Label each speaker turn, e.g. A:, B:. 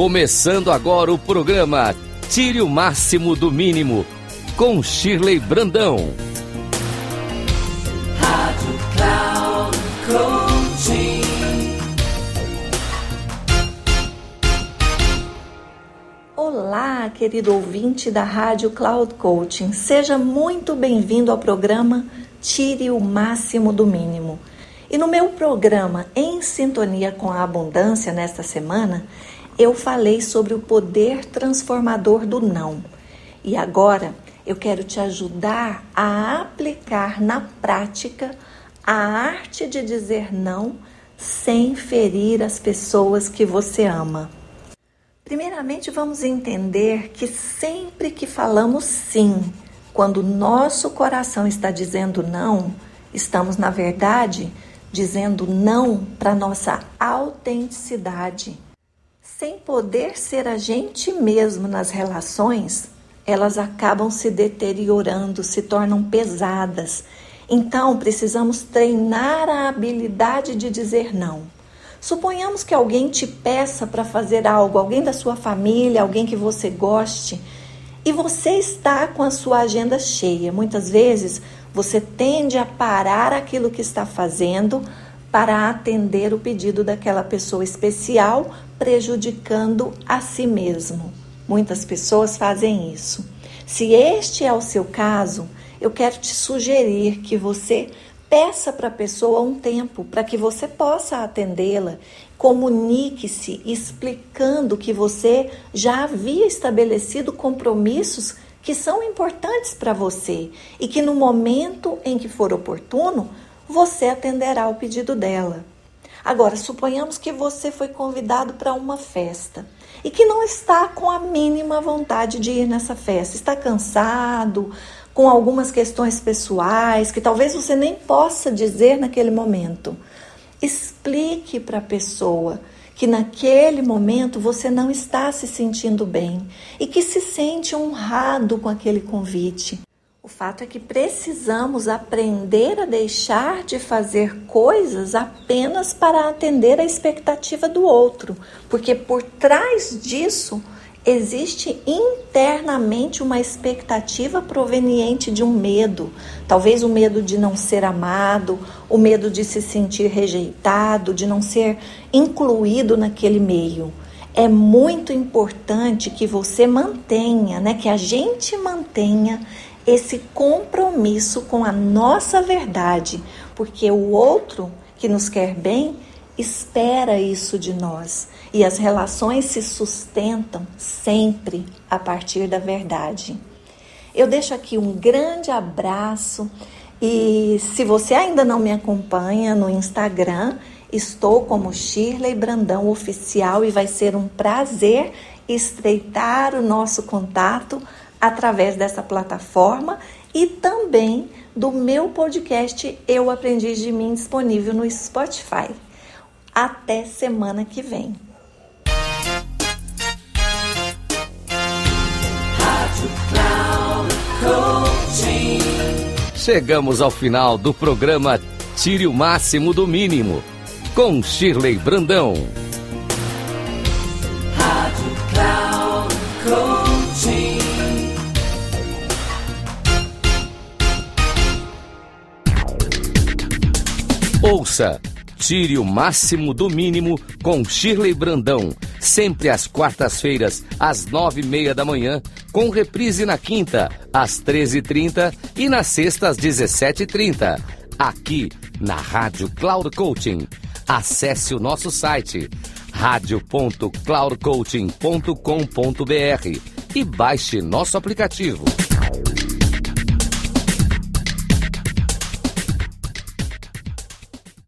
A: Começando agora o programa Tire o Máximo do Mínimo, com Shirley Brandão.
B: Rádio Cloud. Olá, querido ouvinte da Rádio Cloud Coaching. Seja muito bem-vindo ao programa Tire o Máximo do Mínimo. E no meu programa Em Sintonia com a Abundância, nesta semana, eu falei sobre o poder transformador do não. E agora eu quero te ajudar a aplicar na prática a arte de dizer não sem ferir as pessoas que você ama. Primeiramente, vamos entender que sempre que falamos sim, quando nosso coração está dizendo não, estamos, na verdade, dizendo não para nossa autenticidade sem poder ser a gente mesmo nas relações, elas acabam se deteriorando, se tornam pesadas. Então, precisamos treinar a habilidade de dizer não. Suponhamos que alguém te peça para fazer algo, alguém da sua família, alguém que você goste, e você está com a sua agenda cheia. Muitas vezes você tende a parar aquilo que está fazendo para atender o pedido daquela pessoa especial, prejudicando a si mesmo. Muitas pessoas fazem isso. Se este é o seu caso, eu quero te sugerir que você peça para a pessoa um tempo para que você possa atendê-la. Comunique-se explicando que você já havia estabelecido compromissos que são importantes para você e que no momento em que for oportuno, você atenderá o pedido dela. Agora, suponhamos que você foi convidado para uma festa e que não está com a mínima vontade de ir nessa festa, está cansado, com algumas questões pessoais que talvez você nem possa dizer naquele momento. Explique para a pessoa que naquele momento você não está se sentindo bem e que se sente honrado com aquele convite. O fato é que precisamos aprender a deixar de fazer coisas apenas para atender a expectativa do outro, porque por trás disso existe internamente uma expectativa proveniente de um medo, talvez o medo de não ser amado, o medo de se sentir rejeitado, de não ser incluído naquele meio. É muito importante que você mantenha, né, que a gente mantenha esse compromisso com a nossa verdade, porque o outro que nos quer bem espera isso de nós e as relações se sustentam sempre a partir da verdade. Eu deixo aqui um grande abraço e se você ainda não me acompanha no Instagram, estou como Shirley Brandão Oficial e vai ser um prazer estreitar o nosso contato através dessa plataforma e também do meu podcast Eu Aprendi de Mim disponível no Spotify. Até semana que vem.
A: Chegamos ao final do programa Tire o Máximo do Mínimo, com Shirley Brandão. Ouça Tire o máximo do mínimo com Shirley Brandão, sempre às quartas-feiras, às nove e meia da manhã, com reprise na quinta, às treze e trinta e na sexta, às dezessete e trinta. Aqui na Rádio Cloud Coaching. Acesse o nosso site radio.cloudcoaching.com.br e baixe nosso aplicativo.